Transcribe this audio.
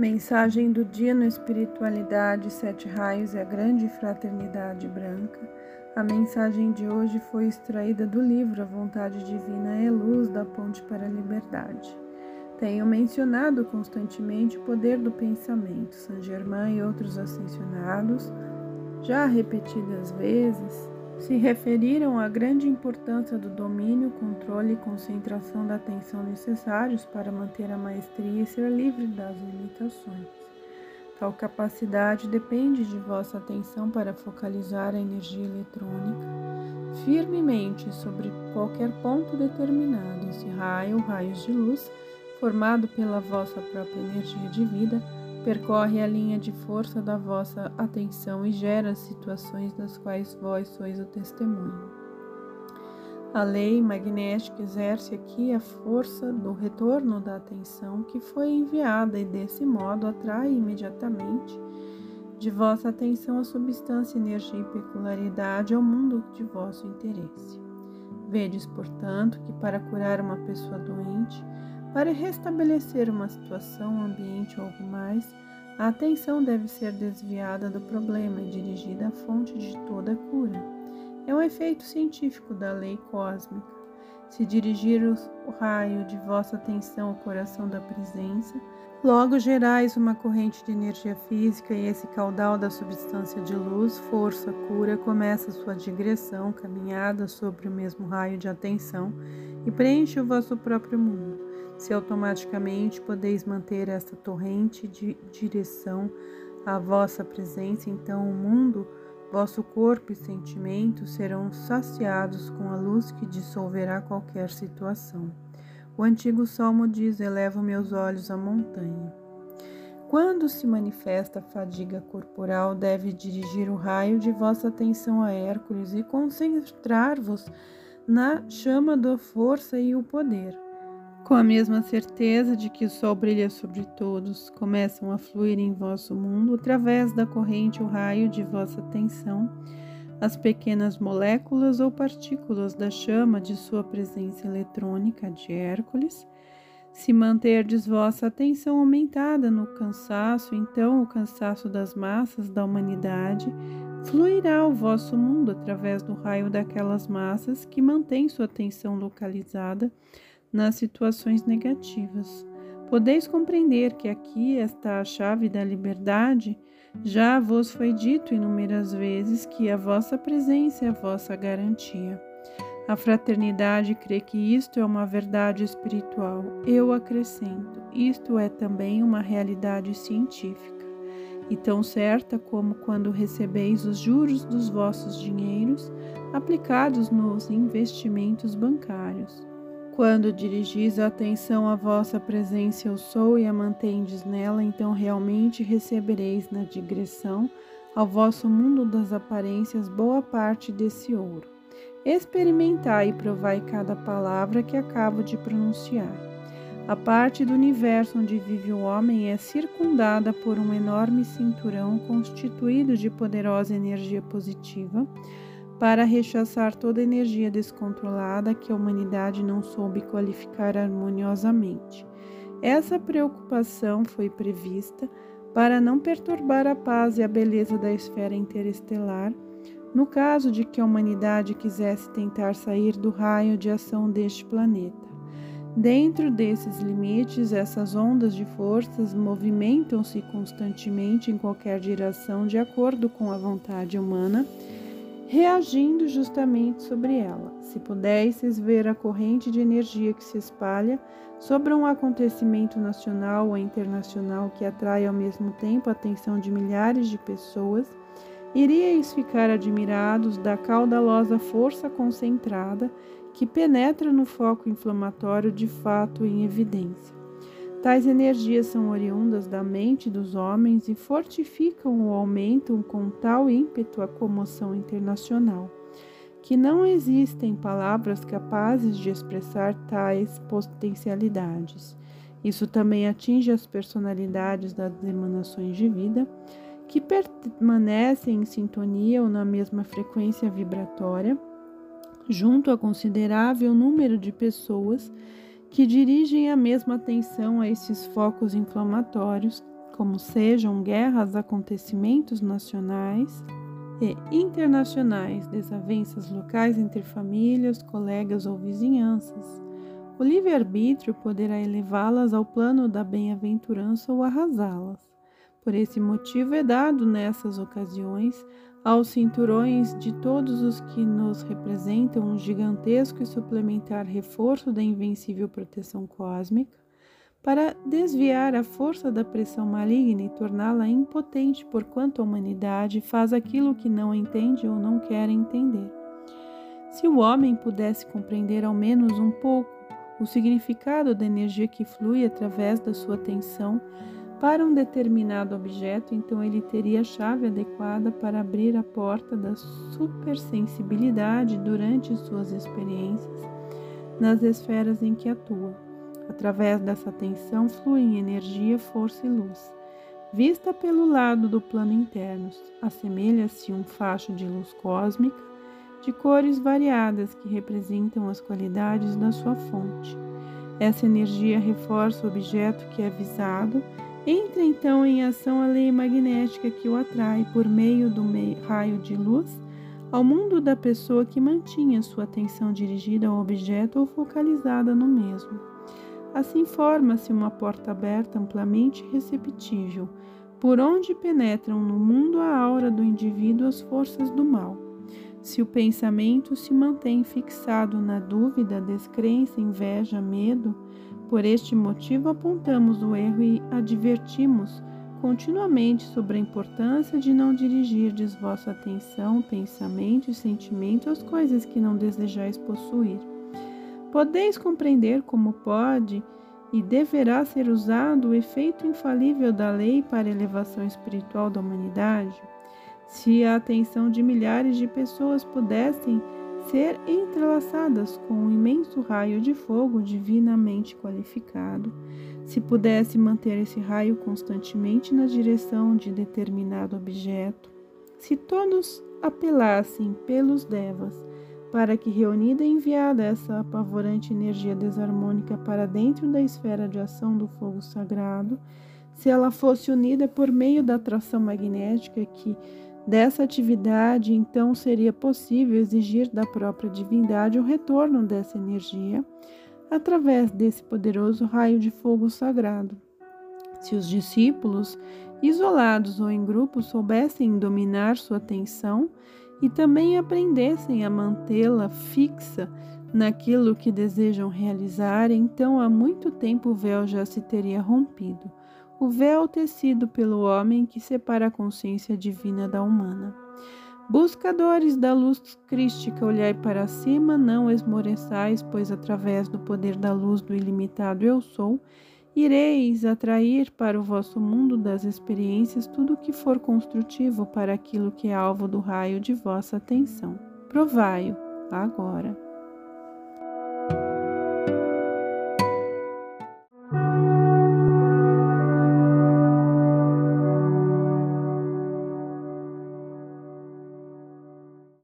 Mensagem do dia no Espiritualidade, Sete Raios e a Grande Fraternidade Branca. A mensagem de hoje foi extraída do livro A Vontade Divina é Luz da Ponte para a Liberdade. Tenho mencionado constantemente o poder do pensamento. Saint Germain e outros ascensionados, já repetidas vezes, se referiram à grande importância do domínio, controle e concentração da atenção necessários para manter a maestria e ser livre das limitações. Tal capacidade depende de vossa atenção para focalizar a energia eletrônica firmemente sobre qualquer ponto determinado. Esse raio, raios de luz, formado pela vossa própria energia de vida, percorre a linha de força da vossa atenção e gera situações das quais vós sois o testemunho. A lei magnética exerce aqui a força do retorno da atenção que foi enviada e desse modo atrai imediatamente de vossa atenção a substância, energia e peculiaridade ao mundo de vosso interesse. Vedes, portanto, que para curar uma pessoa doente, para restabelecer uma situação, um ambiente ou algo mais, a atenção deve ser desviada do problema e dirigida à fonte de toda cura. É um efeito científico da lei cósmica. Se dirigir o raio de vossa atenção ao coração da presença, logo gerais uma corrente de energia física e esse caudal da substância de luz, força, cura, começa sua digressão, caminhada sobre o mesmo raio de atenção e preenche o vosso próprio mundo. Se automaticamente podeis manter esta torrente de direção à vossa presença, então o mundo, vosso corpo e sentimentos serão saciados com a luz que dissolverá qualquer situação. O antigo salmo diz: Elevo meus olhos à montanha. Quando se manifesta a fadiga corporal, deve dirigir o raio de vossa atenção a Hércules e concentrar-vos na chama da força e o poder. Com a mesma certeza de que o sol brilha sobre todos, começam a fluir em vosso mundo, através da corrente o raio de vossa atenção, as pequenas moléculas ou partículas da chama de sua presença eletrônica de Hércules. Se manterdes vossa atenção aumentada no cansaço, então o cansaço das massas da humanidade fluirá ao vosso mundo através do raio daquelas massas que mantêm sua atenção localizada nas situações negativas. Podeis compreender que aqui está a chave da liberdade. Já vos foi dito inúmeras vezes que a vossa presença é a vossa garantia. A fraternidade crê que isto é uma verdade espiritual. Eu acrescento, isto é também uma realidade científica. E tão certa como quando recebeis os juros dos vossos dinheiros aplicados nos investimentos bancários. Quando dirigis a atenção à vossa presença eu sou e a mantendes nela, então realmente recebereis na digressão ao vosso mundo das aparências boa parte desse ouro. Experimentai e provai cada palavra que acabo de pronunciar. A parte do universo onde vive o homem é circundada por um enorme cinturão constituído de poderosa energia positiva para rechaçar toda energia descontrolada que a humanidade não soube qualificar harmoniosamente. Essa preocupação foi prevista para não perturbar a paz e a beleza da esfera interestelar, no caso de que a humanidade quisesse tentar sair do raio de ação deste planeta. Dentro desses limites, essas ondas de forças movimentam-se constantemente em qualquer direção de acordo com a vontade humana reagindo justamente sobre ela. Se pudesses ver a corrente de energia que se espalha sobre um acontecimento nacional ou internacional que atrai ao mesmo tempo a atenção de milhares de pessoas, iríeis ficar admirados da caudalosa força concentrada que penetra no foco inflamatório de fato em evidência. Tais energias são oriundas da mente dos homens e fortificam ou aumentam com tal ímpeto a comoção internacional, que não existem palavras capazes de expressar tais potencialidades. Isso também atinge as personalidades das emanações de vida, que permanecem em sintonia ou na mesma frequência vibratória, junto a considerável número de pessoas que dirigem a mesma atenção a esses focos inflamatórios, como sejam guerras, acontecimentos nacionais e internacionais, desavenças locais entre famílias, colegas ou vizinhanças. O livre-arbítrio poderá elevá-las ao plano da bem-aventurança ou arrasá-las. Por esse motivo é dado nessas ocasiões aos cinturões de todos os que nos representam um gigantesco e suplementar reforço da invencível proteção cósmica, para desviar a força da pressão maligna e torná-la impotente, porquanto a humanidade faz aquilo que não entende ou não quer entender. Se o homem pudesse compreender ao menos um pouco o significado da energia que flui através da sua atenção para um determinado objeto, então ele teria a chave adequada para abrir a porta da supersensibilidade durante suas experiências nas esferas em que atua. Através dessa tensão fluem energia, força e luz. Vista pelo lado do plano interno, assemelha-se um facho de luz cósmica de cores variadas que representam as qualidades da sua fonte. Essa energia reforça o objeto que é visado, entra então em ação a lei magnética que o atrai por meio do raio de luz ao mundo da pessoa que mantinha sua atenção dirigida ao objeto ou focalizada no mesmo. Assim forma-se uma porta aberta amplamente receptível, por onde penetram no mundo a aura do indivíduo as forças do mal. Se o pensamento se mantém fixado na dúvida, descrença, inveja, medo, por este motivo apontamos o erro e advertimos continuamente sobre a importância de não dirigirdes vossa atenção, pensamento e sentimento às coisas que não desejais possuir Podeis compreender como pode e deverá ser usado o efeito infalível da lei para a elevação espiritual da humanidade? Se a atenção de milhares de pessoas pudessem ser entrelaçadas com um imenso raio de fogo divinamente qualificado, se pudesse manter esse raio constantemente na direção de determinado objeto, se todos apelassem pelos devas para que, reunida e enviada essa apavorante energia desarmônica para dentro da esfera de ação do fogo sagrado, se ela fosse unida por meio da atração magnética que dessa atividade, então seria possível exigir da própria divindade o retorno dessa energia através desse poderoso raio de fogo sagrado. Se os discípulos, isolados ou em grupos, soubessem dominar sua atenção e também aprendessem a mantê-la fixa naquilo que desejam realizar, então há muito tempo o véu já se teria rompido. O véu tecido pelo homem que separa a consciência divina da humana. Buscadores da luz crística, olhai para cima, não esmoreçais, pois através do poder da luz do ilimitado eu sou, Ireis atrair para o vosso mundo das experiências tudo o que for construtivo para aquilo que é alvo do raio de vossa atenção. Provai-o agora.